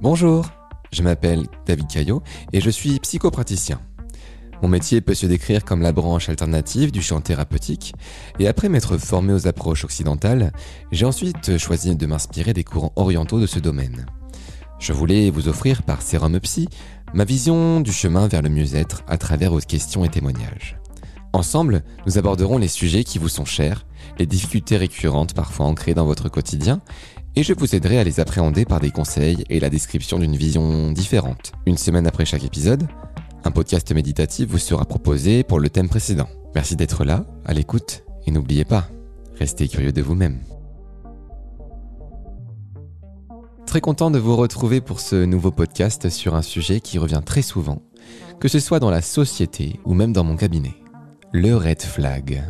Bonjour, je m'appelle David Caillot et je suis psychopraticien. Mon métier peut se décrire comme la branche alternative du champ thérapeutique, et après m'être formé aux approches occidentales, j'ai ensuite choisi de m'inspirer des courants orientaux de ce domaine. Je voulais vous offrir par Sérum Psy ma vision du chemin vers le mieux-être à travers vos questions et témoignages. Ensemble, nous aborderons les sujets qui vous sont chers, les difficultés récurrentes parfois ancrées dans votre quotidien, et je vous aiderai à les appréhender par des conseils et la description d'une vision différente. Une semaine après chaque épisode, un podcast méditatif vous sera proposé pour le thème précédent. Merci d'être là, à l'écoute, et n'oubliez pas, restez curieux de vous-même. Très content de vous retrouver pour ce nouveau podcast sur un sujet qui revient très souvent, que ce soit dans la société ou même dans mon cabinet. Le red flag.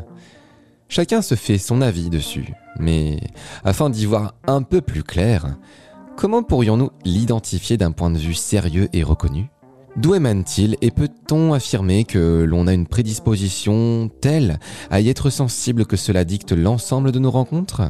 Chacun se fait son avis dessus, mais afin d'y voir un peu plus clair, comment pourrions-nous l'identifier d'un point de vue sérieux et reconnu? D'où émane-t-il et peut-on affirmer que l'on a une prédisposition telle à y être sensible que cela dicte l'ensemble de nos rencontres?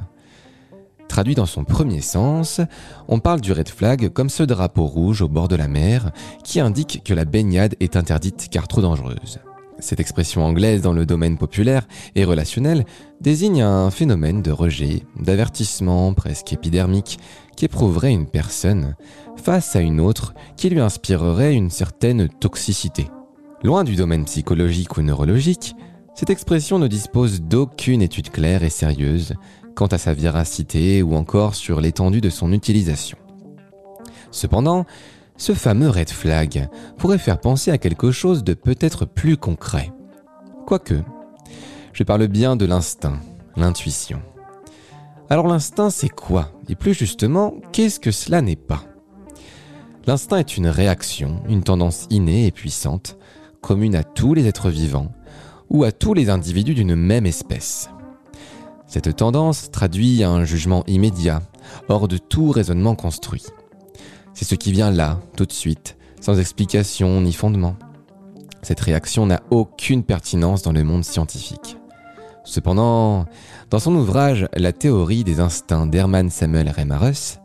Traduit dans son premier sens, on parle du red flag comme ce drapeau rouge au bord de la mer qui indique que la baignade est interdite car trop dangereuse. Cette expression anglaise dans le domaine populaire et relationnel désigne un phénomène de rejet, d'avertissement presque épidermique qu'éprouverait une personne face à une autre qui lui inspirerait une certaine toxicité. Loin du domaine psychologique ou neurologique, cette expression ne dispose d'aucune étude claire et sérieuse quant à sa véracité ou encore sur l'étendue de son utilisation. Cependant, ce fameux red flag pourrait faire penser à quelque chose de peut-être plus concret. Quoique, je parle bien de l'instinct, l'intuition. Alors l'instinct, c'est quoi? Et plus justement, qu'est-ce que cela n'est pas? L'instinct est une réaction, une tendance innée et puissante, commune à tous les êtres vivants ou à tous les individus d'une même espèce. Cette tendance traduit un jugement immédiat, hors de tout raisonnement construit. C'est ce qui vient là, tout de suite, sans explication ni fondement. Cette réaction n'a aucune pertinence dans le monde scientifique. Cependant, dans son ouvrage La théorie des instincts d'Hermann Samuel Reimarus,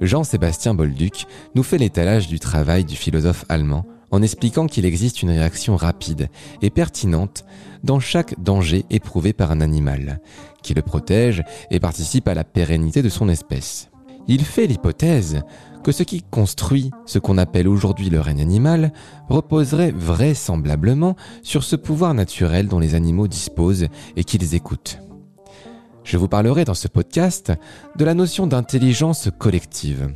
Jean-Sébastien Bolduc nous fait l'étalage du travail du philosophe allemand en expliquant qu'il existe une réaction rapide et pertinente dans chaque danger éprouvé par un animal, qui le protège et participe à la pérennité de son espèce. Il fait l'hypothèse que ce qui construit ce qu'on appelle aujourd'hui le règne animal reposerait vraisemblablement sur ce pouvoir naturel dont les animaux disposent et qu'ils écoutent. Je vous parlerai dans ce podcast de la notion d'intelligence collective,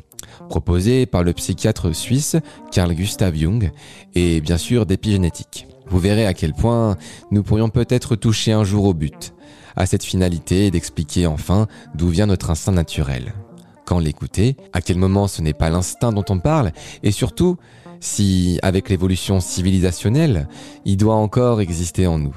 proposée par le psychiatre suisse Carl Gustav Jung, et bien sûr d'épigénétique. Vous verrez à quel point nous pourrions peut-être toucher un jour au but, à cette finalité d'expliquer enfin d'où vient notre instinct naturel quand l'écouter, à quel moment ce n'est pas l'instinct dont on parle, et surtout si, avec l'évolution civilisationnelle, il doit encore exister en nous.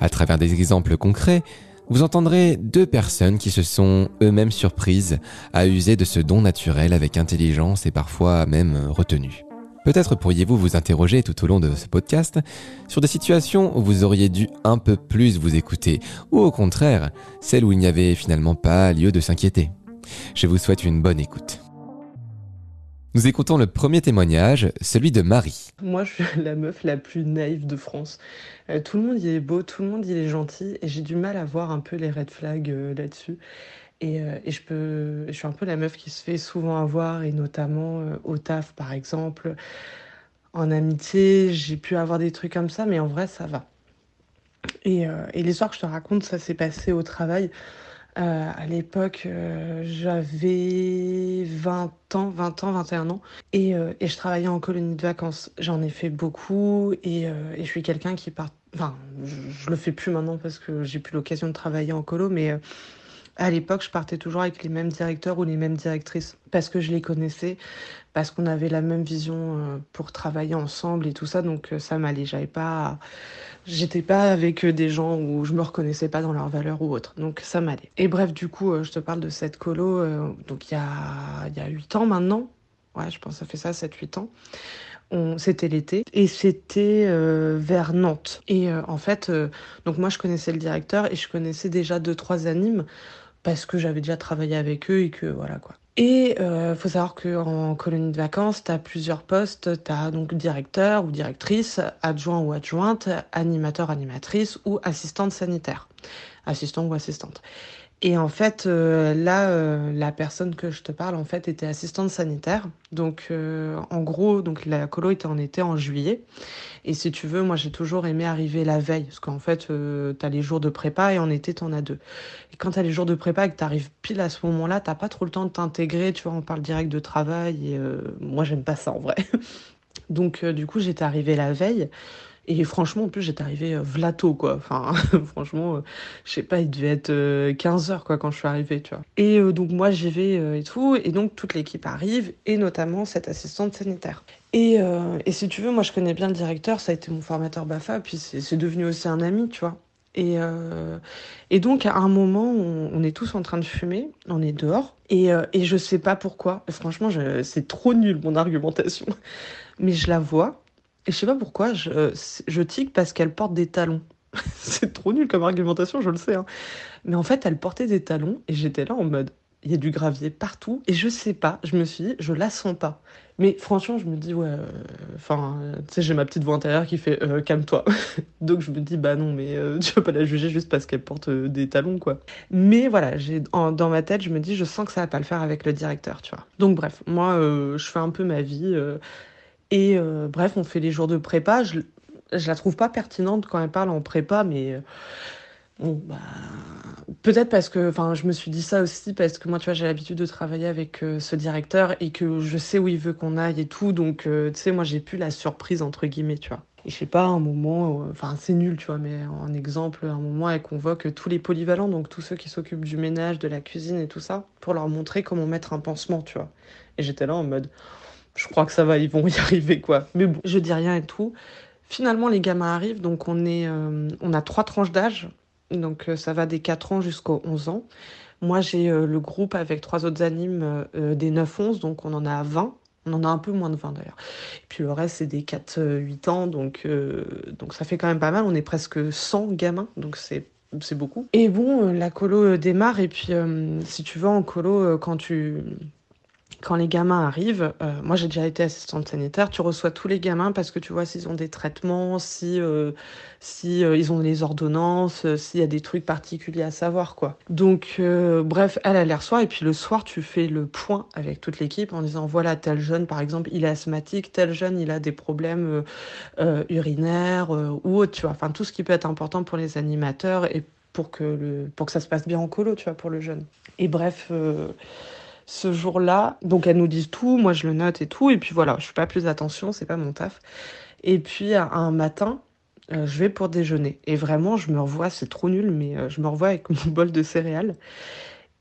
À travers des exemples concrets, vous entendrez deux personnes qui se sont eux-mêmes surprises à user de ce don naturel avec intelligence et parfois même retenue. Peut-être pourriez-vous vous interroger tout au long de ce podcast sur des situations où vous auriez dû un peu plus vous écouter, ou au contraire, celles où il n'y avait finalement pas lieu de s'inquiéter. Je vous souhaite une bonne écoute. Nous écoutons le premier témoignage, celui de Marie. Moi, je suis la meuf la plus naïve de France. Euh, tout le monde y est beau, tout le monde y est gentil, et j'ai du mal à voir un peu les red flags euh, là-dessus. Et, euh, je suis un peu la meuf qui se fait souvent avoir, et notamment au taf, par exemple. En amitié, j'ai pu avoir des trucs comme ça, mais en vrai, ça va. Et, et l'histoire que je te raconte, ça s'est passé au travail. Euh, à l'époque, euh, j'avais 20 ans, 20 ans, 21 ans, et, euh, et, je travaillais en colonie de vacances. J'en ai fait beaucoup, et, je suis quelqu'un qui part. Enfin, je, je, le fais plus maintenant parce que j'ai plus l'occasion de travailler en colo, mais à l'époque, je partais toujours avec les mêmes directeurs ou les mêmes directrices parce que je les connaissais, parce qu'on avait la même vision pour travailler ensemble et tout ça, donc ça m'allait. J'avais pas J'étais pas avec des gens où je me reconnaissais pas dans leurs valeurs ou autre, donc ça m'allait. Et bref, du coup, je te parle de cette colo, euh, donc il y a, il y a 8 ans maintenant. Ouais, je pense que ça fait ça, 7-8 ans. C'était l'été et c'était euh, vers Nantes. Et euh, en fait, donc moi je connaissais le directeur et je connaissais déjà deux trois animes parce que j'avais déjà travaillé avec eux et que voilà quoi. Et euh, faut savoir qu'en colonie de vacances, tu as plusieurs postes. Tu as donc directeur ou directrice, adjoint ou adjointe, animateur, animatrice ou assistante sanitaire. Assistant ou assistante. Et en fait, euh, là, euh, la personne que je te parle, en fait, était assistante sanitaire. Donc, euh, en gros, donc la colo était en été, en juillet. Et si tu veux, moi, j'ai toujours aimé arriver la veille. Parce qu'en fait, tu as les jours de prépa et en été, tu en as deux. Et quand as les jours de prépa et que tu arrives pile à ce moment-là, t'as pas trop le temps de t'intégrer. Tu vois, on parle direct de travail. Et moi, j'aime pas ça, en vrai. donc, du coup, j'étais arrivée la veille. Et franchement, en plus, j'étais arrivée euh, vlato, quoi. Enfin, franchement, euh, je sais pas, il devait être 15 euh, heures, quoi, quand je suis arrivée, tu vois. Et donc, moi, j'y vais et tout. Et donc, toute l'équipe arrive, et notamment cette assistante sanitaire. Et, et, si tu veux, moi, je connais bien le directeur, ça a été mon formateur BAFA, puis c'est devenu aussi un ami, tu vois. Et, et donc, à un moment, on, est tous en train de fumer, on est dehors, et, et je sais pas pourquoi. Franchement, c'est trop nul, mon argumentation. Mais je la vois, et je sais pas pourquoi, je, je tic parce qu'elle porte des talons. c'est trop nul comme argumentation, je le sais. Hein. Mais en fait, elle portait des talons et j'étais là en mode, il y a du gravier partout et je sais pas, je me suis dit, je la sens pas. Mais franchement, je me dis, ouais, euh, enfin, tu sais, j'ai ma petite voix intérieure qui fait, euh, calme-toi. Donc je me dis, bah non, mais euh, tu vas pas la juger juste parce qu'elle porte des talons, quoi. Mais voilà, j'ai dans ma tête, je me dis, je sens que ça va pas le faire avec le directeur, tu vois. Donc bref, moi, je fais un peu ma vie et euh, bref, on fait les jours de prépa. Je, je la trouve pas pertinente quand elle parle en prépa, mais euh, bon, bah, peut-être parce que, enfin, je me suis dit ça aussi parce que moi, tu vois, j'ai l'habitude de travailler avec euh, ce directeur et que je sais où il veut qu'on aille et tout. Donc, tu sais, moi, j'ai plus la surprise entre guillemets, tu vois. Et je sais pas, un moment, enfin, c'est nul, tu vois, mais en exemple, un moment, elle convoque tous les polyvalents, donc tous ceux qui s'occupent du ménage, de la cuisine et tout ça, pour leur montrer comment mettre un pansement, tu vois. Et j'étais là en mode je crois que ça va, ils vont y arriver, quoi. Mais bon, je dis rien et tout. Finalement, les gamins arrivent, donc on, est, euh, on a trois tranches d'âge. Donc euh, ça va des 4 ans jusqu'aux 11 ans. Moi, j'ai euh, le groupe avec trois autres animes des 9-11, donc on en a 20. On en a un peu moins de 20 d'ailleurs. Et puis le reste, c'est des 4-8 ans, donc, donc ça fait quand même pas mal. On est presque 100 gamins, donc c'est c'est beaucoup. Et bon, la colo démarre, et puis si tu vas en colo, quand tu quand les gamins arrivent, euh, moi j'ai déjà été assistante sanitaire, tu reçois tous les gamins parce que tu vois s'ils ont des traitements, si, euh, si euh, ils ont les ordonnances, s'il y a des trucs particuliers à savoir quoi. Donc bref, elle a l'air soir et puis le soir tu fais le point avec toute l'équipe en disant voilà tel jeune par exemple il est asthmatique, tel jeune il a des problèmes urinaires ou autre, tu vois. Enfin tout ce qui peut être important pour les animateurs et pour que le pour que ça se passe bien en colo, tu vois, pour le jeune. Et bref ce jour-là. Donc elles nous disent tout, moi je le note et tout, et puis voilà, je fais pas plus attention, c'est pas mon taf. Et puis un matin, euh, je vais pour déjeuner. Et vraiment, je me revois, c'est trop nul, mais euh, je me revois avec mon bol de céréales.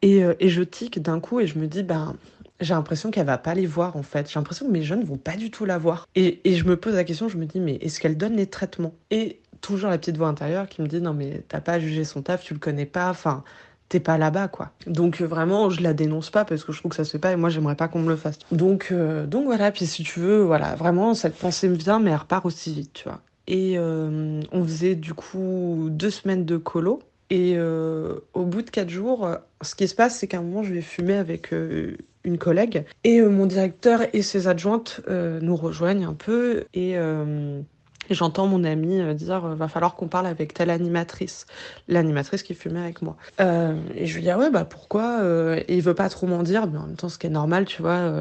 Et, euh, et je tique d'un coup et je me dis, ben, j'ai l'impression qu'elle va pas les voir en fait. J'ai l'impression que mes jeunes vont pas du tout la voir. Et, et je me pose la question, je me dis, mais est-ce qu'elle donne les traitements? Et toujours la petite voix intérieure qui me dit, non mais t'as pas jugé son taf, tu le connais pas, enfin pas là-bas quoi. Donc euh, vraiment je la dénonce pas parce que je trouve que ça se fait pas et moi j'aimerais pas qu'on me le fasse. Donc euh, donc voilà, puis si tu veux, voilà, vraiment cette pensée me vient mais elle repart aussi vite, tu vois. Et euh, on faisait du coup deux semaines de colo. Et au bout de quatre jours, ce qui se passe, c'est qu'à un moment, je vais fumer avec une collègue. Et mon directeur et ses adjointes nous rejoignent un peu. Et et j'entends mon ami euh, dire euh, va falloir qu'on parle avec telle animatrice, l'animatrice qui fumait avec moi. Euh, et je lui dis ah ouais bah pourquoi Et il veut pas trop m'en dire, mais en même temps ce qui est normal, tu vois,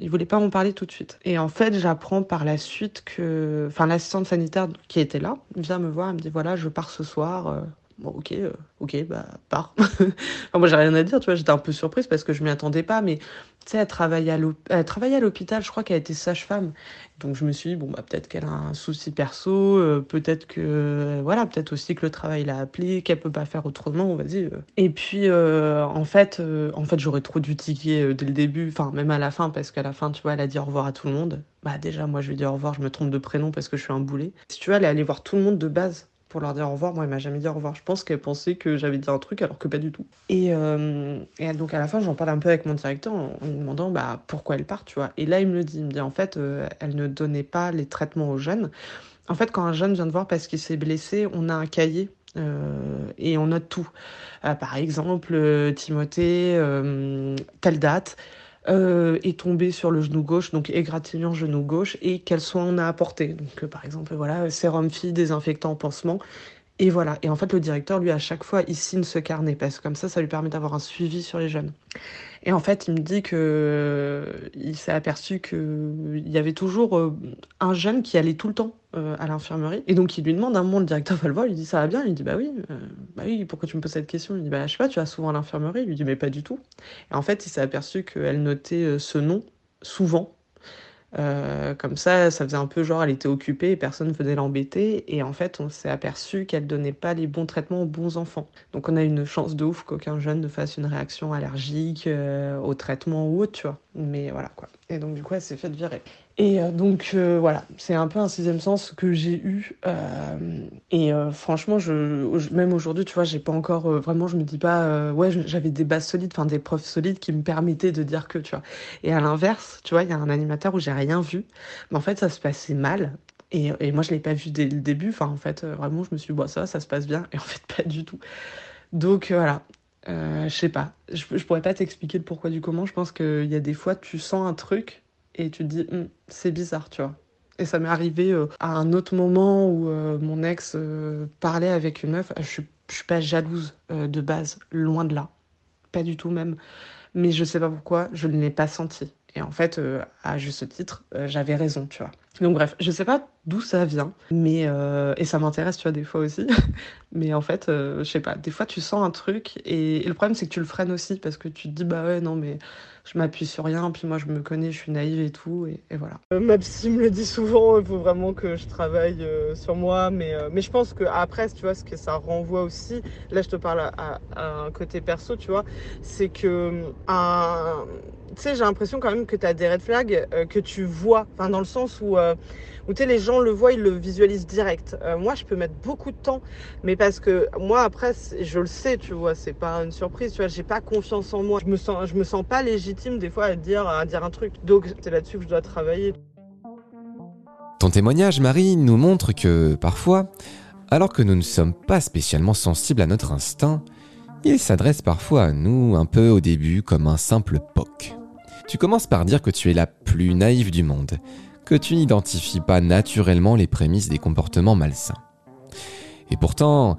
il voulait pas m'en parler tout de suite. Et en fait j'apprends par la suite que, enfin l'assistante sanitaire qui était là vient me voir, elle me dit voilà je pars ce soir. Bon, ok, ok, bah, pars. moi, j'ai rien à dire, tu vois, j'étais un peu surprise parce que je m'y attendais pas, mais tu sais, elle travaillait à l'hôpital, je crois qu'elle était sage-femme. Donc je me suis dit, bon, bah, peut-être qu'elle a un souci perso, euh, peut-être que, voilà, peut-être aussi que le travail l'a appelé, qu'elle peut pas faire autrement, vas-y. Euh. Et puis, euh, en fait, en fait j'aurais trop dû tiquer dès le début, enfin, même à la fin, parce qu'à la fin, tu vois, elle a dit au revoir à tout le monde. Bah, déjà, moi, je lui ai au revoir, je me trompe de prénom parce que je suis un boulet. Si tu vois, elle est allée voir tout le monde de base pour leur dire au revoir. Moi, elle m'a jamais dit au revoir. Je pense qu'elle pensait que j'avais dit un truc alors que pas du tout. Et, et donc à la fin, j'en parle un peu avec mon directeur en, lui demandant bah, pourquoi elle part, tu vois. Et là, il me le dit. Il me dit en fait, elle ne donnait pas les traitements aux jeunes. En fait, quand un jeune vient de voir parce qu'il s'est blessé, on a un cahier et on note tout. par exemple, Timothée, telle date, est tombé sur le genou gauche, donc égratignant genou gauche, et quels soins on a apporté. Donc, par exemple, voilà, sérum fille, désinfectant, pansement. Et voilà. Et en fait, le directeur, lui, à chaque fois, il signe ce carnet parce que comme ça, ça lui permet d'avoir un suivi sur les jeunes. Et en fait, il me dit que euh, il s'est aperçu qu'il y avait toujours euh, un jeune qui allait tout le temps euh, à l'infirmerie. Et donc, il lui demande un moment, le directeur va le voir, il lui dit ça va bien? Il dit bah oui, bah oui, pourquoi tu me poses cette question? Il dit bah je sais pas, tu vas souvent à l'infirmerie Il lui dit mais pas du tout. Et en fait, il s'est aperçu qu'elle notait ce nom souvent euh, comme ça, ça faisait un peu genre elle était occupée et personne venait l'embêter. Et en fait, on s'est aperçu qu'elle donnait pas les bons traitements aux bons enfants. Donc on a une chance de ouf qu'aucun jeune ne fasse une réaction allergique euh, au traitement ou autre, tu vois. Mais voilà quoi. Et donc du coup, elle s'est faite virer. Et euh, donc euh, voilà, c'est un peu un sixième sens que j'ai eu. Euh, et franchement, je, même aujourd'hui, tu vois, j'ai pas encore vraiment, je me dis pas, ouais, j'avais des bases solides, enfin des preuves solides qui me permettaient de dire que, tu vois. Et à l'inverse, tu vois, il y a un animateur où j'ai rien vu, mais en fait, ça se passait mal. Et, et moi, je l'ai pas vu dès le début. Enfin, en fait, vraiment, je me suis dit, ça, ça se passe bien. Et en fait, pas du tout. Donc voilà, je sais pas. Je pourrais pas t'expliquer le pourquoi du comment. Je pense qu'il y a des fois, tu sens un truc et tu te dis, hum, c'est bizarre, tu vois. Et ça m'est arrivé euh, à un autre moment où euh, mon ex euh, parlait avec une meuf. Je suis, suis pas jalouse de base, loin de là. Pas du tout même. Mais je sais pas pourquoi, je ne l'ai pas senti. Et en fait, à juste titre, j'avais raison, tu vois. Donc bref, je sais pas d'où ça vient, mais et ça m'intéresse, tu vois, des fois aussi. mais en fait, je sais pas, des fois tu sens un truc et, le problème c'est que tu le freines aussi parce que tu te dis bah ouais non mais je m'appuie sur rien, puis moi je me connais, je suis naïve et tout, et, voilà. Euh, ma psy me le dit souvent, il faut vraiment que je travaille euh, sur moi, mais, euh, mais je pense qu'après, tu vois, ce que ça renvoie aussi, là je te parle à, un côté perso, tu vois, c'est que un... tu sais, j'ai l'impression quand même que tu as des red flags que tu vois, enfin dans le sens où où tu les gens le voient, ils le visualisent direct. Euh, moi, je peux mettre beaucoup de temps, mais parce que moi, après, je le sais, tu vois, c'est pas une surprise, tu vois, j'ai pas confiance en moi. Je me sens, je me sens pas légitime des fois à dire, à dire un truc. Donc, c'est là-dessus que je dois travailler. Ton témoignage, Marie, nous montre que parfois, alors que nous ne sommes pas spécialement sensibles à notre instinct, il s'adresse parfois à nous un peu au début comme un simple POC. Tu commences par dire que tu es la plus naïve du monde, que tu n'identifies pas naturellement les prémices des comportements malsains. Et pourtant,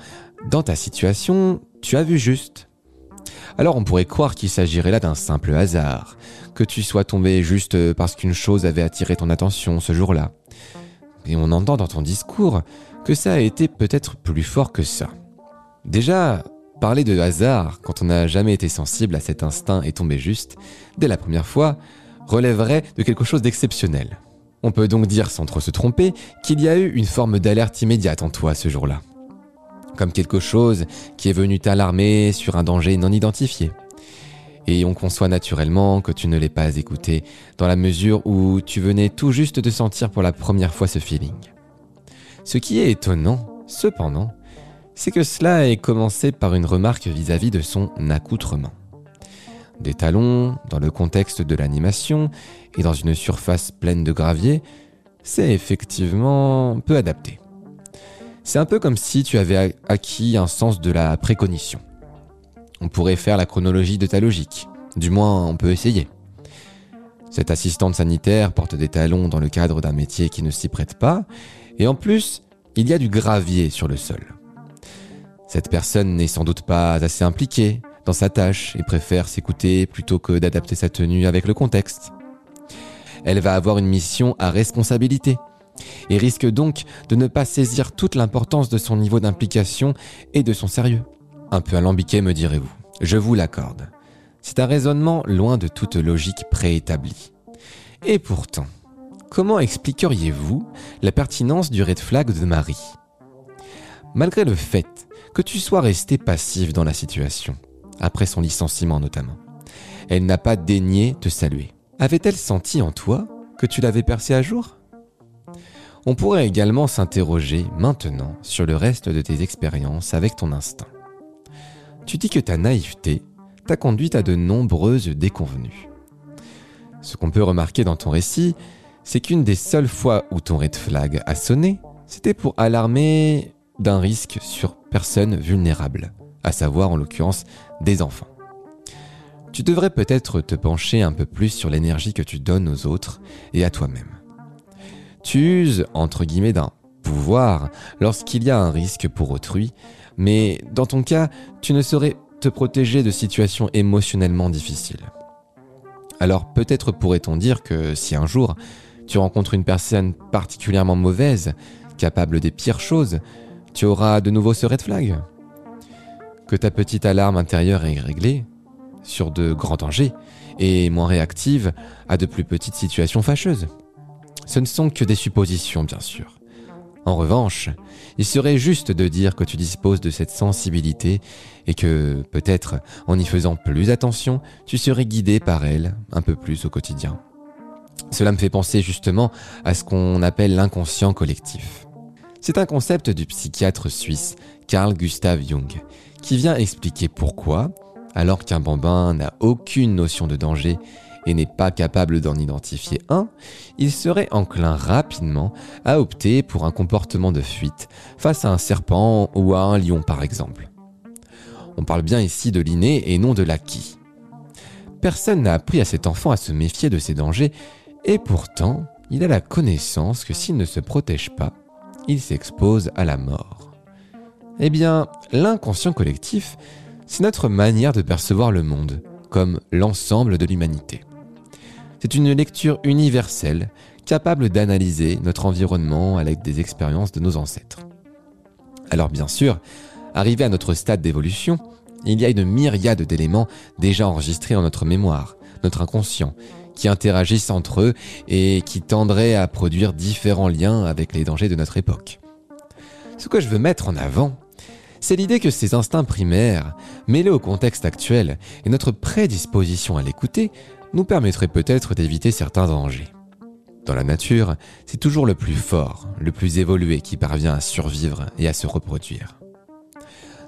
dans ta situation, tu as vu juste. Alors on pourrait croire qu'il s'agirait là d'un simple hasard, que tu sois tombé juste parce qu'une chose avait attiré ton attention ce jour-là. Et on entend dans ton discours que ça a été peut-être plus fort que ça. Déjà, parler de hasard quand on n'a jamais été sensible à cet instinct et tombé juste, dès la première fois, relèverait de quelque chose d'exceptionnel. On peut donc dire sans trop se tromper qu'il y a eu une forme d'alerte immédiate en toi ce jour-là. Comme quelque chose qui est venu t'alarmer sur un danger non identifié. Et on conçoit naturellement que tu ne l'aies pas écouté dans la mesure où tu venais tout juste de sentir pour la première fois ce feeling. Ce qui est étonnant, cependant, c'est que cela ait commencé par une remarque vis-à-vis -vis de son accoutrement. Des talons, dans le contexte de l'animation, et dans une surface pleine de gravier, c'est effectivement peu adapté. C'est un peu comme si tu avais acquis un sens de la précognition. On pourrait faire la chronologie de ta logique, du moins on peut essayer. Cette assistante sanitaire porte des talons dans le cadre d'un métier qui ne s'y prête pas, et en plus, il y a du gravier sur le sol. Cette personne n'est sans doute pas assez impliquée dans sa tâche et préfère s'écouter plutôt que d'adapter sa tenue avec le contexte elle va avoir une mission à responsabilité et risque donc de ne pas saisir toute l'importance de son niveau d'implication et de son sérieux. Un peu alambiqué, me direz-vous. Je vous l'accorde. C'est un raisonnement loin de toute logique préétablie. Et pourtant, comment expliqueriez-vous la pertinence du red flag de Marie? Malgré le fait que tu sois resté passif dans la situation, après son licenciement notamment, elle n'a pas daigné te saluer. Avait-elle senti en toi que tu l'avais percé à jour? On pourrait également s'interroger maintenant sur le reste de tes expériences avec ton instinct. Tu dis que ta naïveté t'a conduite à de nombreuses déconvenues. Ce qu'on peut remarquer dans ton récit, c'est qu'une des seules fois où ton red flag a sonné, c'était pour alarmer d'un risque sur personnes vulnérables, à savoir en l'occurrence des enfants. Tu devrais peut-être te pencher un peu plus sur l'énergie que tu donnes aux autres et à toi-même. Tu uses, entre guillemets, d'un pouvoir lorsqu'il y a un risque pour autrui, mais dans ton cas, tu ne saurais te protéger de situations émotionnellement difficiles. Alors peut-être pourrait-on dire que si un jour tu rencontres une personne particulièrement mauvaise, capable des pires choses, tu auras de nouveau ce red flag. Que ta petite alarme intérieure est réglée sur de grands dangers et moins réactive à de plus petites situations fâcheuses. Ce ne sont que des suppositions, bien sûr. En revanche, il serait juste de dire que tu disposes de cette sensibilité et que, peut-être, en y faisant plus attention, tu serais guidé par elle un peu plus au quotidien. Cela me fait penser justement à ce qu'on appelle l'inconscient collectif. C'est un concept du psychiatre suisse Carl Gustav Jung qui vient expliquer pourquoi, alors qu'un bambin n'a aucune notion de danger et n'est pas capable d'en identifier un, il serait enclin rapidement à opter pour un comportement de fuite face à un serpent ou à un lion par exemple. On parle bien ici de l'inné et non de l'acquis. Personne n'a appris à cet enfant à se méfier de ces dangers et pourtant, il a la connaissance que s'il ne se protège pas, il s'expose à la mort. Eh bien, l'inconscient collectif, c'est notre manière de percevoir le monde, comme l'ensemble de l'humanité. C'est une lecture universelle, capable d'analyser notre environnement avec des expériences de nos ancêtres. Alors bien sûr, arrivé à notre stade d'évolution, il y a une myriade d'éléments déjà enregistrés en notre mémoire, notre inconscient, qui interagissent entre eux et qui tendraient à produire différents liens avec les dangers de notre époque. Ce que je veux mettre en avant, c'est l'idée que ces instincts primaires, mêlés au contexte actuel et notre prédisposition à l'écouter, nous permettraient peut-être d'éviter certains dangers. Dans la nature, c'est toujours le plus fort, le plus évolué qui parvient à survivre et à se reproduire.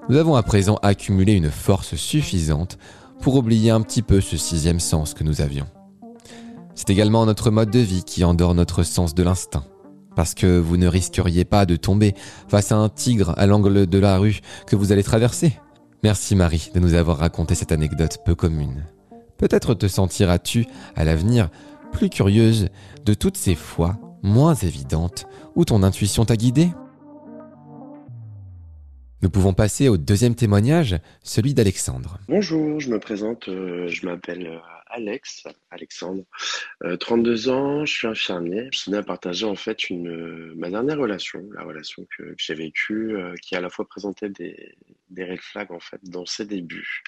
Nous avons à présent accumulé une force suffisante pour oublier un petit peu ce sixième sens que nous avions. C'est également notre mode de vie qui endort notre sens de l'instinct. Parce que vous ne risqueriez pas de tomber face à un tigre à l'angle de la rue que vous allez traverser. Merci Marie de nous avoir raconté cette anecdote peu commune. Peut-être te sentiras-tu à l'avenir plus curieuse de toutes ces fois moins évidentes où ton intuition t'a guidé nous pouvons passer au deuxième témoignage, celui d'Alexandre. Bonjour, je me présente, euh, je m'appelle euh, Alex, Alexandre, 32 euh, ans, je suis infirmier. Je tenais à partager en fait ma dernière relation, la relation que, j'ai vécue, qui à la fois présentait des, des red flags en fait dans ses débuts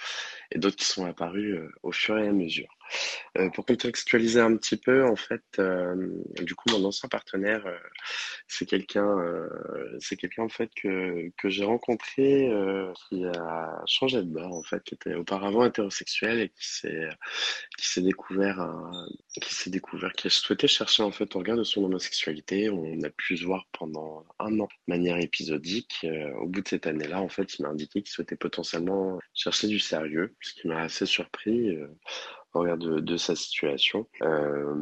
et d'autres qui sont apparus au fur et à mesure. Euh, pour contextualiser un petit peu, en fait, euh, du coup, mon ancien partenaire, euh, c'est quelqu'un, c'est quelqu'un en fait que, que j'ai rencontré qui a changé de bord, en fait, qui était auparavant hétérosexuel et qui s'est qui s'est découvert, qui s'est découvert, qui a souhaité chercher en fait au regard de son homosexualité. On a pu se voir pendant un an de manière épisodique. au bout de cette année-là, en fait, il m'a indiqué qu'il souhaitait potentiellement chercher du sérieux, ce qui m'a assez surpris au regard de, sa situation. Euh,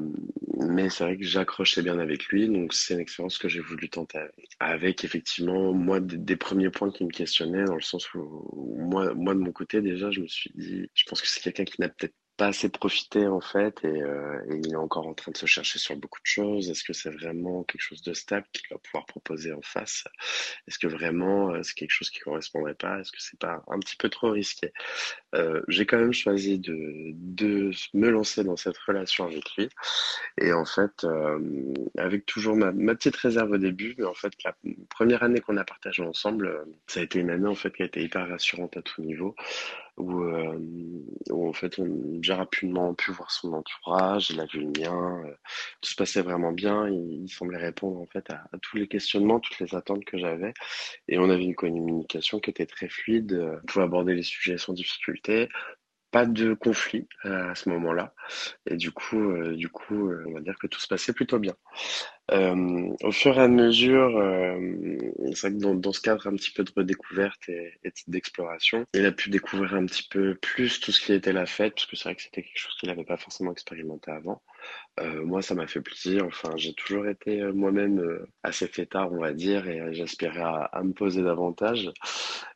mais c'est vrai que j'accrochais bien avec lui, donc c'est une expérience que j'ai voulu tenter avec. effectivement, moi, des, premiers points qui me questionnaient, dans le sens où, moi, moi, de mon côté, déjà, je me suis dit, je pense que c'est quelqu'un qui n'a peut-être pas assez profité en fait euh, et, il est encore en train de se chercher sur beaucoup de choses. Est-ce que c'est vraiment quelque chose de stable qu'il va pouvoir proposer en face? Est-ce que vraiment euh, c'est quelque chose qui correspondrait pas? Est-ce que c'est pas un petit peu trop risqué? Euh, J'ai quand même choisi de, de me lancer dans cette relation avec lui. Et en fait avec toujours ma, ma, petite réserve au début, mais en fait la première année qu'on a partagé ensemble, ça a été une année en fait qui a été hyper rassurante à tout niveau où, euh, en fait on, j'ai rapidement pu voir son entourage, il a vu le mien, euh, tout se passait vraiment bien, il, semblait répondre en fait à, tous les questionnements, toutes les attentes que j'avais, et on avait une communication qui était très fluide, euh, on pouvait aborder les sujets sans difficulté, pas de conflit euh, à ce moment-là. Et du coup, euh, du coup, euh, on va dire que tout se passait plutôt bien. au fur et à mesure, c'est que dans, ce cadre un petit peu de redécouverte et, d'exploration, il a pu découvrir un petit peu plus tout ce qui était la fête, parce que c'est vrai que c'était quelque chose qu'il n'avait pas forcément expérimenté avant. Moi, ça m'a fait plaisir. Enfin, j'ai toujours été moi-même assez fêtard, on va dire, et j'aspirais à, à, me poser davantage.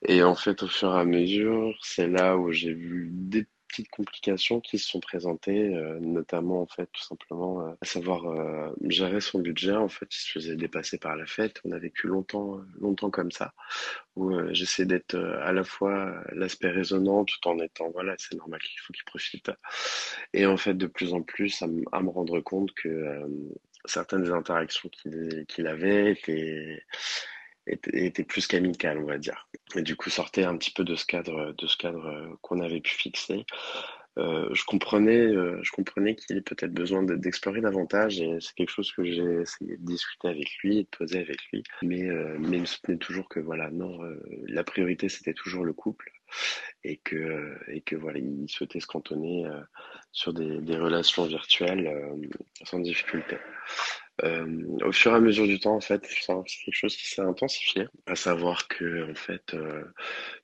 Et en fait, au fur et à mesure, c'est là où j'ai vu des petites complications qui se sont présentées, euh, notamment en fait tout simplement euh, à savoir euh, gérer son budget. En fait, il se faisait dépasser par la fête. On a vécu longtemps, longtemps comme ça, où j'essaie d'être à la fois l'aspect raisonnant tout en étant voilà, c'est normal qu'il faut qu'il profite. Et en fait, de plus en plus, à, me rendre compte que certaines interactions qu'il qu'il avait étaient était, plus qu'amical, on va dire. Et du coup, sortait un petit peu de ce cadre, de ce cadre euh, qu'on avait pu fixer. Euh, je comprenais, euh, je comprenais qu'il ait peut-être besoin d'explorer davantage et c'est quelque chose que j'ai essayé de discuter avec lui et de poser avec lui. Mais, mais il me soutenait toujours que voilà, non, la priorité c'était toujours le couple et que, et que voilà, il souhaitait se cantonner sur des relations virtuelles sans difficulté. Euh, au fur et à mesure du temps, en fait, c'est quelque chose qui s'est intensifié, à savoir que, en fait, euh,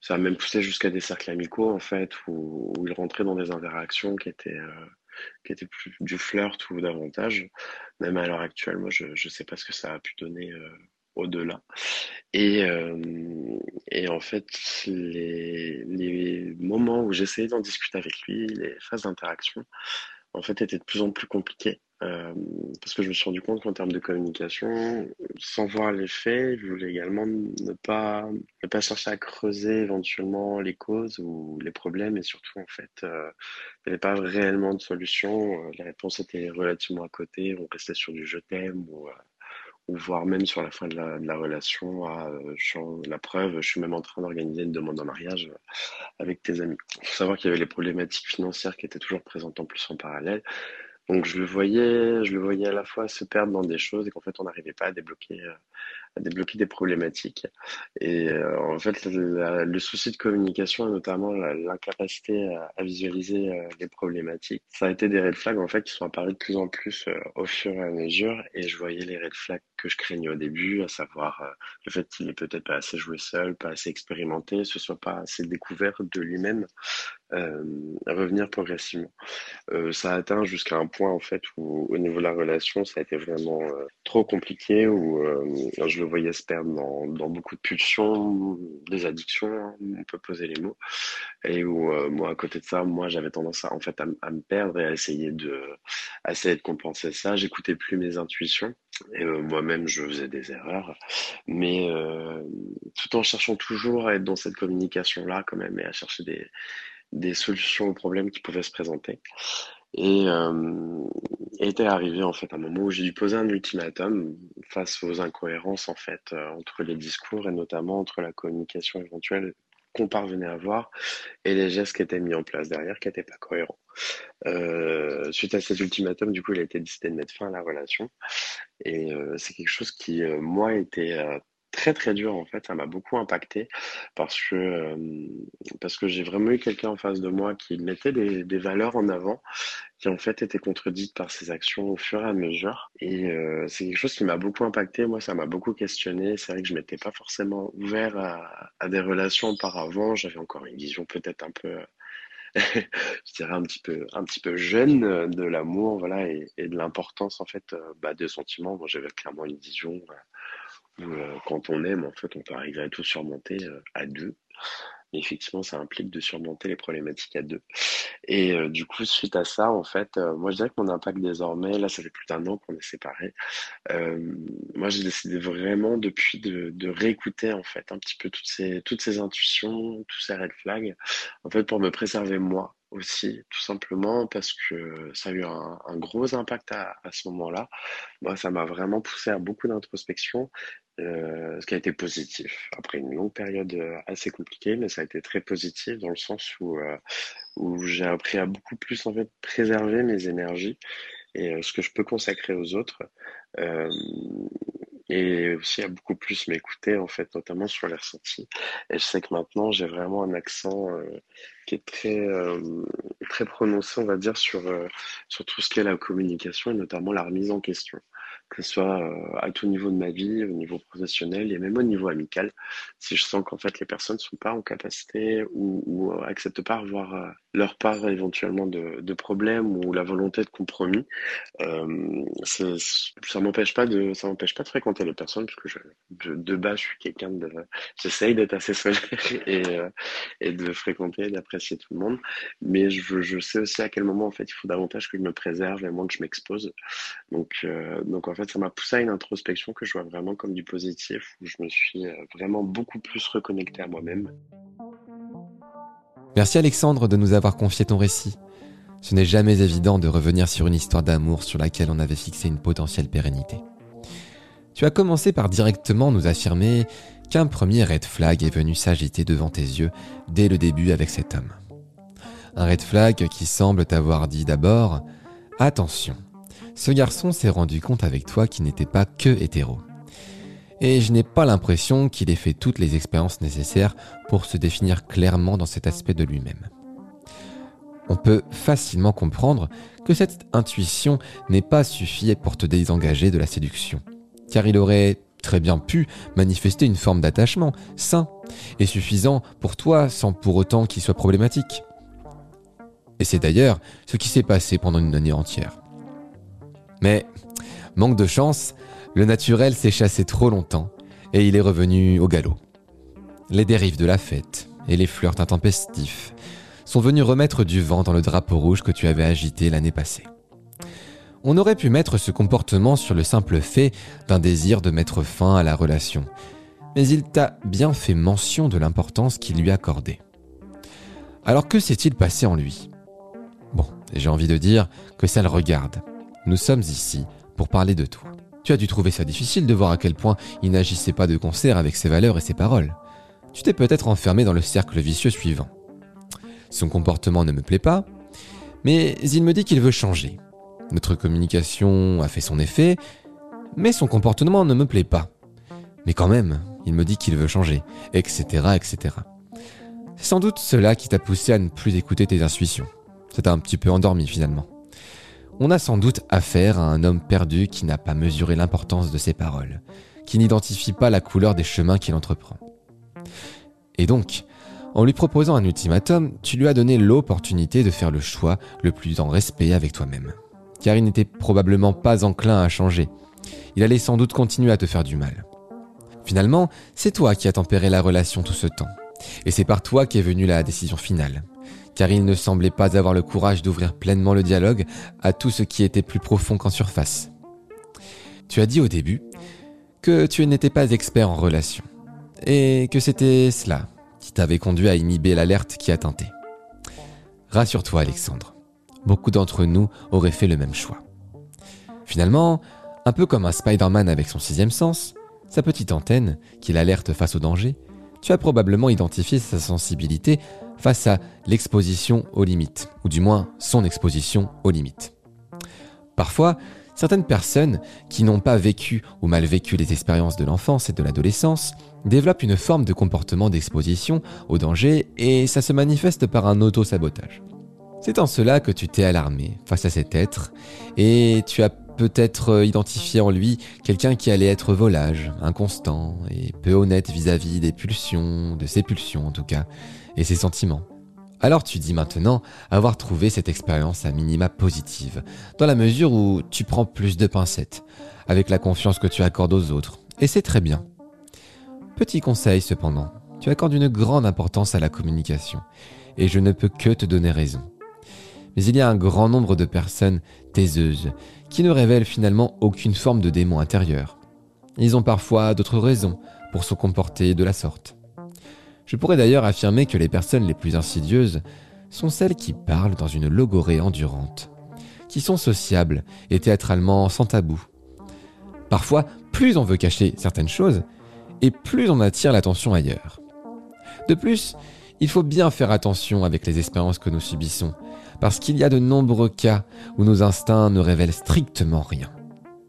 ça a même poussé jusqu'à des cercles amicaux, en fait, où, il rentrait dans des interactions qui étaient, euh, qui étaient plus du flirt ou davantage. Même à l'heure actuelle, moi, je ne sais pas ce que ça a pu donner au-delà. Et, et en fait, les, les moments où j'essayais d'en discuter avec lui, les phases d'interaction, en fait, étaient de plus en plus compliquées. Euh, parce que je me suis rendu compte qu'en termes de communication, sans voir les faits, je voulais également ne pas, ne pas chercher à creuser éventuellement les causes ou les problèmes et surtout en fait, euh, il n'y avait pas réellement de solution. Euh, la réponse était relativement à côté, on restait sur du je t'aime ou, voire même sur la fin de la, relation la preuve, je suis même en train d'organiser une demande en mariage avec tes amis. Il faut savoir qu'il y avait les problématiques financières qui étaient toujours présentes en plus en parallèle. Donc je le voyais, je le voyais à la fois se perdre dans des choses et qu'en fait on n'arrivait pas à débloquer, euh, à débloquer des problématiques. Et euh, en fait le souci de communication et notamment l'incapacité à, visualiser euh, les problématiques, ça a été des red flags en fait qui sont apparus de plus en plus au fur et à mesure. Et je voyais les red flags que je craignais au début, à savoir le fait qu'il est peut-être pas assez joué seul, pas assez expérimenté, ce soit pas assez découvert de lui-même euh, revenir progressivement. Euh, ça a atteint jusqu'à un point en fait où au niveau de la relation, ça a été vraiment euh, trop compliqué, où euh, je le voyais se perdre dans, dans, beaucoup de pulsions, des addictions, hein, on peut poser les mots, et où moi à côté de ça, moi j'avais tendance à en fait à, me perdre et à essayer de, essayer de compenser ça. J'écoutais plus mes intuitions. Et moi-même, je faisais des erreurs, mais tout en cherchant toujours à être dans cette communication-là, quand même, et à chercher des, des solutions aux problèmes qui pouvaient se présenter. Et euh, était arrivé en fait un moment où j'ai dû poser un ultimatum face aux incohérences en fait euh, entre les discours et notamment entre la communication éventuelle qu'on parvenait à avoir et les gestes qui étaient mis en place derrière qui n'étaient pas cohérents. Euh, suite à cet ultimatum, du coup, il a été décidé de mettre fin à la relation. Et euh, c'est quelque chose qui, moi, était très très dur en fait, ça m'a beaucoup impacté parce que euh, parce que j'ai vraiment eu quelqu'un en face de moi qui mettait des, valeurs en avant qui en fait étaient contredites par ses actions au fur et à mesure. Et euh, c'est quelque chose qui m'a beaucoup impacté, moi ça m'a beaucoup questionné, c'est vrai que je m'étais pas forcément ouvert à, des relations auparavant, j'avais encore une vision peut-être un peu je dirais un petit peu un petit peu jeune de l'amour voilà et, de l'importance en fait euh, bah, des sentiments. Moi j'avais clairement une vision euh, quand on aime, en fait, on peut arriver à tout surmonter euh, à deux. Mais effectivement, ça implique de surmonter les problématiques à deux. Et euh, du coup, suite à ça, en fait, moi, je dirais que mon impact désormais, là, ça fait plus d'un an qu'on est séparés. moi, j'ai décidé vraiment depuis de, réécouter, en fait, un petit peu toutes ces, toutes ces intuitions, tous ces red flags, en fait, pour me préserver moi aussi, tout simplement parce que ça a eu un, gros impact à, ce moment-là. Moi, ça m'a vraiment poussé à beaucoup d'introspection euh, ce qui a été positif. Après une longue période euh, assez compliquée, mais ça a été très positif dans le sens où, euh, j'ai appris à beaucoup plus en fait préserver mes énergies et ce que je peux consacrer aux autres. Euh, et aussi à beaucoup plus m'écouter en fait, notamment sur les ressentis. Et je sais que maintenant j'ai vraiment un accent qui est très très prononcé, on va dire, sur sur tout ce qui est la communication et notamment la remise en question. Que ce soit euh, à tout niveau de ma vie, au niveau professionnel et même au niveau amical. Si je sens qu'en fait les personnes ne sont pas en capacité ou, ou acceptent pas avoir euh, leur part éventuellement de, de problèmes ou la volonté de compromis, euh, ça m'empêche pas de ça m'empêche pas de fréquenter les personnes parce que je, de base je suis quelqu'un de j'essaye d'être assez solaire et, euh, et de fréquenter d'apprécier tout le monde mais je, sais aussi à quel moment en fait il faut davantage que je me préserve et moins que je m'expose donc euh, donc en fait ça m'a poussé à une introspection que je vois vraiment comme du positif où je me suis euh, vraiment beaucoup plus reconnecté à moi-même Merci Alexandre de nous avoir confié ton récit. Ce n'est jamais évident de revenir sur une histoire d'amour sur laquelle on avait fixé une potentielle pérennité. Tu as commencé par directement nous affirmer qu'un premier red flag est venu s'agiter devant tes yeux dès le début avec cet homme. Un red flag qui semble t'avoir dit d'abord ⁇ Attention, ce garçon s'est rendu compte avec toi qu'il n'était pas que hétéro. Et je n'ai pas l'impression qu'il ait fait toutes les expériences nécessaires pour se définir clairement dans cet aspect de lui-même. On peut facilement comprendre que cette intuition n'est pas suffi pour te désengager de la séduction, car il aurait très bien pu manifester une forme d'attachement sain et suffisant pour toi sans pour autant qu'il soit problématique. Et c'est d'ailleurs ce qui s'est passé pendant une année entière. Mais, manque de chance, le naturel s'est chassé trop longtemps et il est revenu au galop. Les dérives de la fête et les flirts intempestifs sont venus remettre du vent dans le drapeau rouge que tu avais agité l'année passée. On aurait pu mettre ce comportement sur le simple fait d'un désir de mettre fin à la relation, mais il t'a bien fait mention de l'importance qu'il lui accordait. Alors que s'est-il passé en lui? Bon, j'ai envie de dire que ça le regarde. Nous sommes ici pour parler de toi. Tu as dû trouver ça difficile de voir à quel point il n'agissait pas de concert avec ses valeurs et ses paroles. Tu t'es peut-être enfermé dans le cercle vicieux suivant. Son comportement ne me plaît pas, mais il me dit qu'il veut changer. Notre communication a fait son effet, mais son comportement ne me plaît pas. Mais quand même, il me dit qu'il veut changer, etc., etc. C'est sans doute cela qui t'a poussé à ne plus écouter tes intuitions. Ça t'a un petit peu endormi finalement. On a sans doute affaire à un homme perdu qui n'a pas mesuré l'importance de ses paroles, qui n'identifie pas la couleur des chemins qu'il entreprend. Et donc, en lui proposant un ultimatum, tu lui as donné l'opportunité de faire le choix le plus en respect avec toi-même car il n'était probablement pas enclin à changer. Il allait sans doute continuer à te faire du mal. Finalement, c'est toi qui as tempéré la relation tout ce temps. Et c'est par toi qu'est venue la décision finale. Car il ne semblait pas avoir le courage d'ouvrir pleinement le dialogue à tout ce qui était plus profond qu'en surface. Tu as dit au début que tu n'étais pas expert en relation. Et que c'était cela qui t'avait conduit à inhiber l'alerte qui a tenté. Rassure-toi Alexandre beaucoup d'entre nous auraient fait le même choix. Finalement, un peu comme un Spider-Man avec son sixième sens, sa petite antenne qui l'alerte face au danger, tu as probablement identifié sa sensibilité face à l'exposition aux limites, ou du moins son exposition aux limites. Parfois, certaines personnes qui n'ont pas vécu ou mal vécu les expériences de l'enfance et de l'adolescence développent une forme de comportement d'exposition au danger et ça se manifeste par un auto-sabotage. C'est en cela que tu t'es alarmé face à cet être et tu as peut-être euh, identifié en lui quelqu'un qui allait être volage, inconstant et peu honnête vis-à-vis des pulsions, de ses pulsions en tout cas, et ses sentiments. Alors tu dis maintenant avoir trouvé cette expérience à minima positive, dans la mesure où tu prends plus de pincettes, avec la confiance que tu accordes aux autres, et c'est très bien. Petit conseil cependant, tu accordes une grande importance à la communication, et je ne peux que te donner raison mais il y a un grand nombre de personnes taiseuses qui ne révèlent finalement aucune forme de démon intérieur. Ils ont parfois d'autres raisons pour se comporter de la sorte. Je pourrais d'ailleurs affirmer que les personnes les plus insidieuses sont celles qui parlent dans une logorée endurante, qui sont sociables et théâtralement sans tabou. Parfois, plus on veut cacher certaines choses, et plus on attire l'attention ailleurs. De plus, il faut bien faire attention avec les expériences que nous subissons, parce qu'il y a de nombreux cas où nos instincts ne révèlent strictement rien.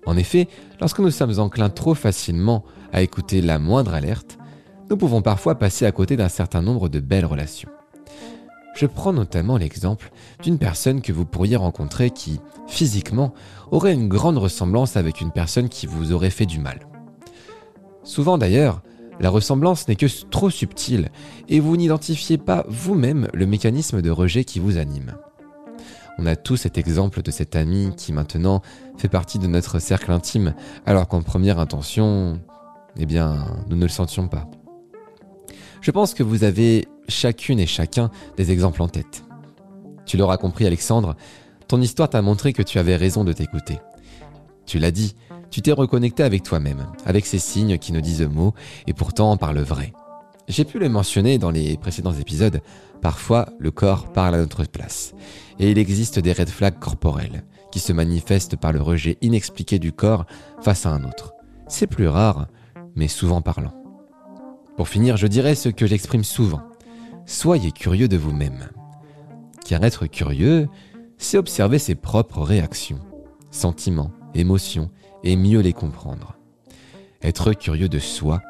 En effet, lorsque nous sommes enclins trop facilement à écouter la moindre alerte, nous pouvons parfois passer à côté d'un certain nombre de belles relations. Je prends notamment l'exemple d'une personne que vous pourriez rencontrer qui, physiquement, aurait une grande ressemblance avec une personne qui vous aurait fait du mal. Souvent d'ailleurs, la ressemblance n'est que trop subtile et vous n'identifiez pas vous-même le mécanisme de rejet qui vous anime. On a tous cet exemple de cet ami qui maintenant fait partie de notre cercle intime, alors qu'en première intention, eh bien, nous ne le sentions pas. Je pense que vous avez chacune et chacun des exemples en tête. Tu l'auras compris Alexandre, ton histoire t'a montré que tu avais raison de t'écouter. Tu l'as dit, tu t'es reconnecté avec toi-même, avec ces signes qui ne disent mot et pourtant parlent vrai. J'ai pu le mentionner dans les précédents épisodes, parfois le corps parle à notre place. Et il existe des red flags corporels, qui se manifestent par le rejet inexpliqué du corps face à un autre. C'est plus rare, mais souvent parlant. Pour finir, je dirais ce que j'exprime souvent. Soyez curieux de vous-même. Car être curieux, c'est observer ses propres réactions, sentiments, émotions, et mieux les comprendre. Être curieux de soi,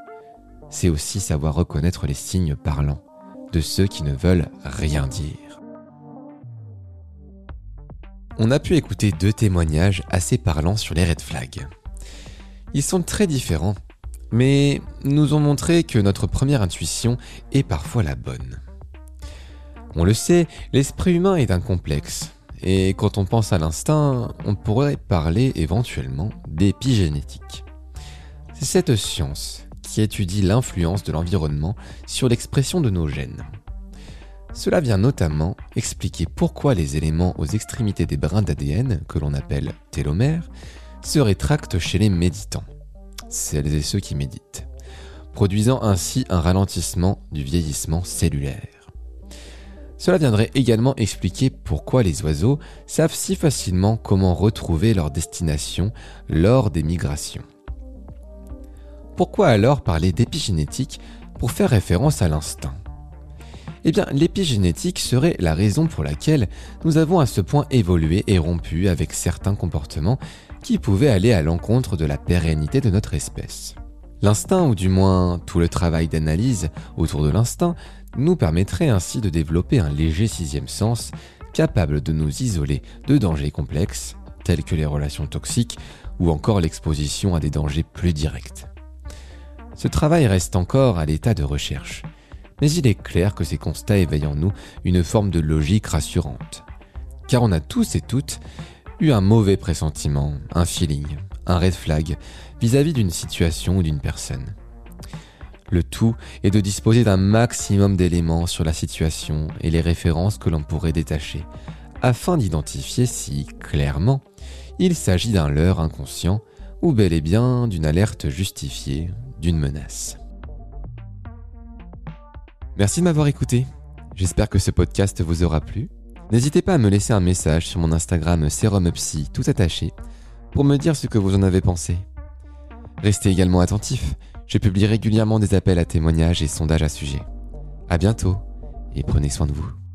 c'est aussi savoir reconnaître les signes parlants de ceux qui ne veulent rien dire. On a pu écouter deux témoignages assez parlants sur les red flags. Ils sont très différents, mais nous ont montré que notre première intuition est parfois la bonne. On le sait, l'esprit humain est un complexe, et quand on pense à l'instinct, on pourrait parler éventuellement d'épigénétique. C'est cette science qui étudie l'influence de l'environnement sur l'expression de nos gènes. Cela vient notamment expliquer pourquoi les éléments aux extrémités des brins d'ADN, que l'on appelle télomères, se rétractent chez les méditants, celles et ceux qui méditent, produisant ainsi un ralentissement du vieillissement cellulaire. Cela viendrait également expliquer pourquoi les oiseaux savent si facilement comment retrouver leur destination lors des migrations. Pourquoi alors parler d'épigénétique pour faire référence à l'instinct? Eh bien, l'épigénétique serait la raison pour laquelle nous avons à ce point évolué et rompu avec certains comportements qui pouvaient aller à l'encontre de la pérennité de notre espèce. L'instinct, ou du moins tout le travail d'analyse autour de l'instinct, nous permettrait ainsi de développer un léger sixième sens capable de nous isoler de dangers complexes, tels que les relations toxiques ou encore l'exposition à des dangers plus directs. Ce travail reste encore à l'état de recherche, mais il est clair que ces constats éveillent en nous une forme de logique rassurante. Car on a tous et toutes eu un mauvais pressentiment, un feeling, un red flag vis-à-vis d'une situation ou d'une personne. Le tout est de disposer d'un maximum d'éléments sur la situation et les références que l'on pourrait détacher, afin d'identifier si, clairement, il s'agit d'un leurre inconscient ou bel et bien d'une alerte justifiée d'une menace. Merci de m'avoir écouté. J'espère que ce podcast vous aura plu. N'hésitez pas à me laisser un message sur mon Instagram SerumPsy tout attaché pour me dire ce que vous en avez pensé. Restez également attentifs je publie régulièrement des appels à témoignages et sondages à sujet. À bientôt et prenez soin de vous.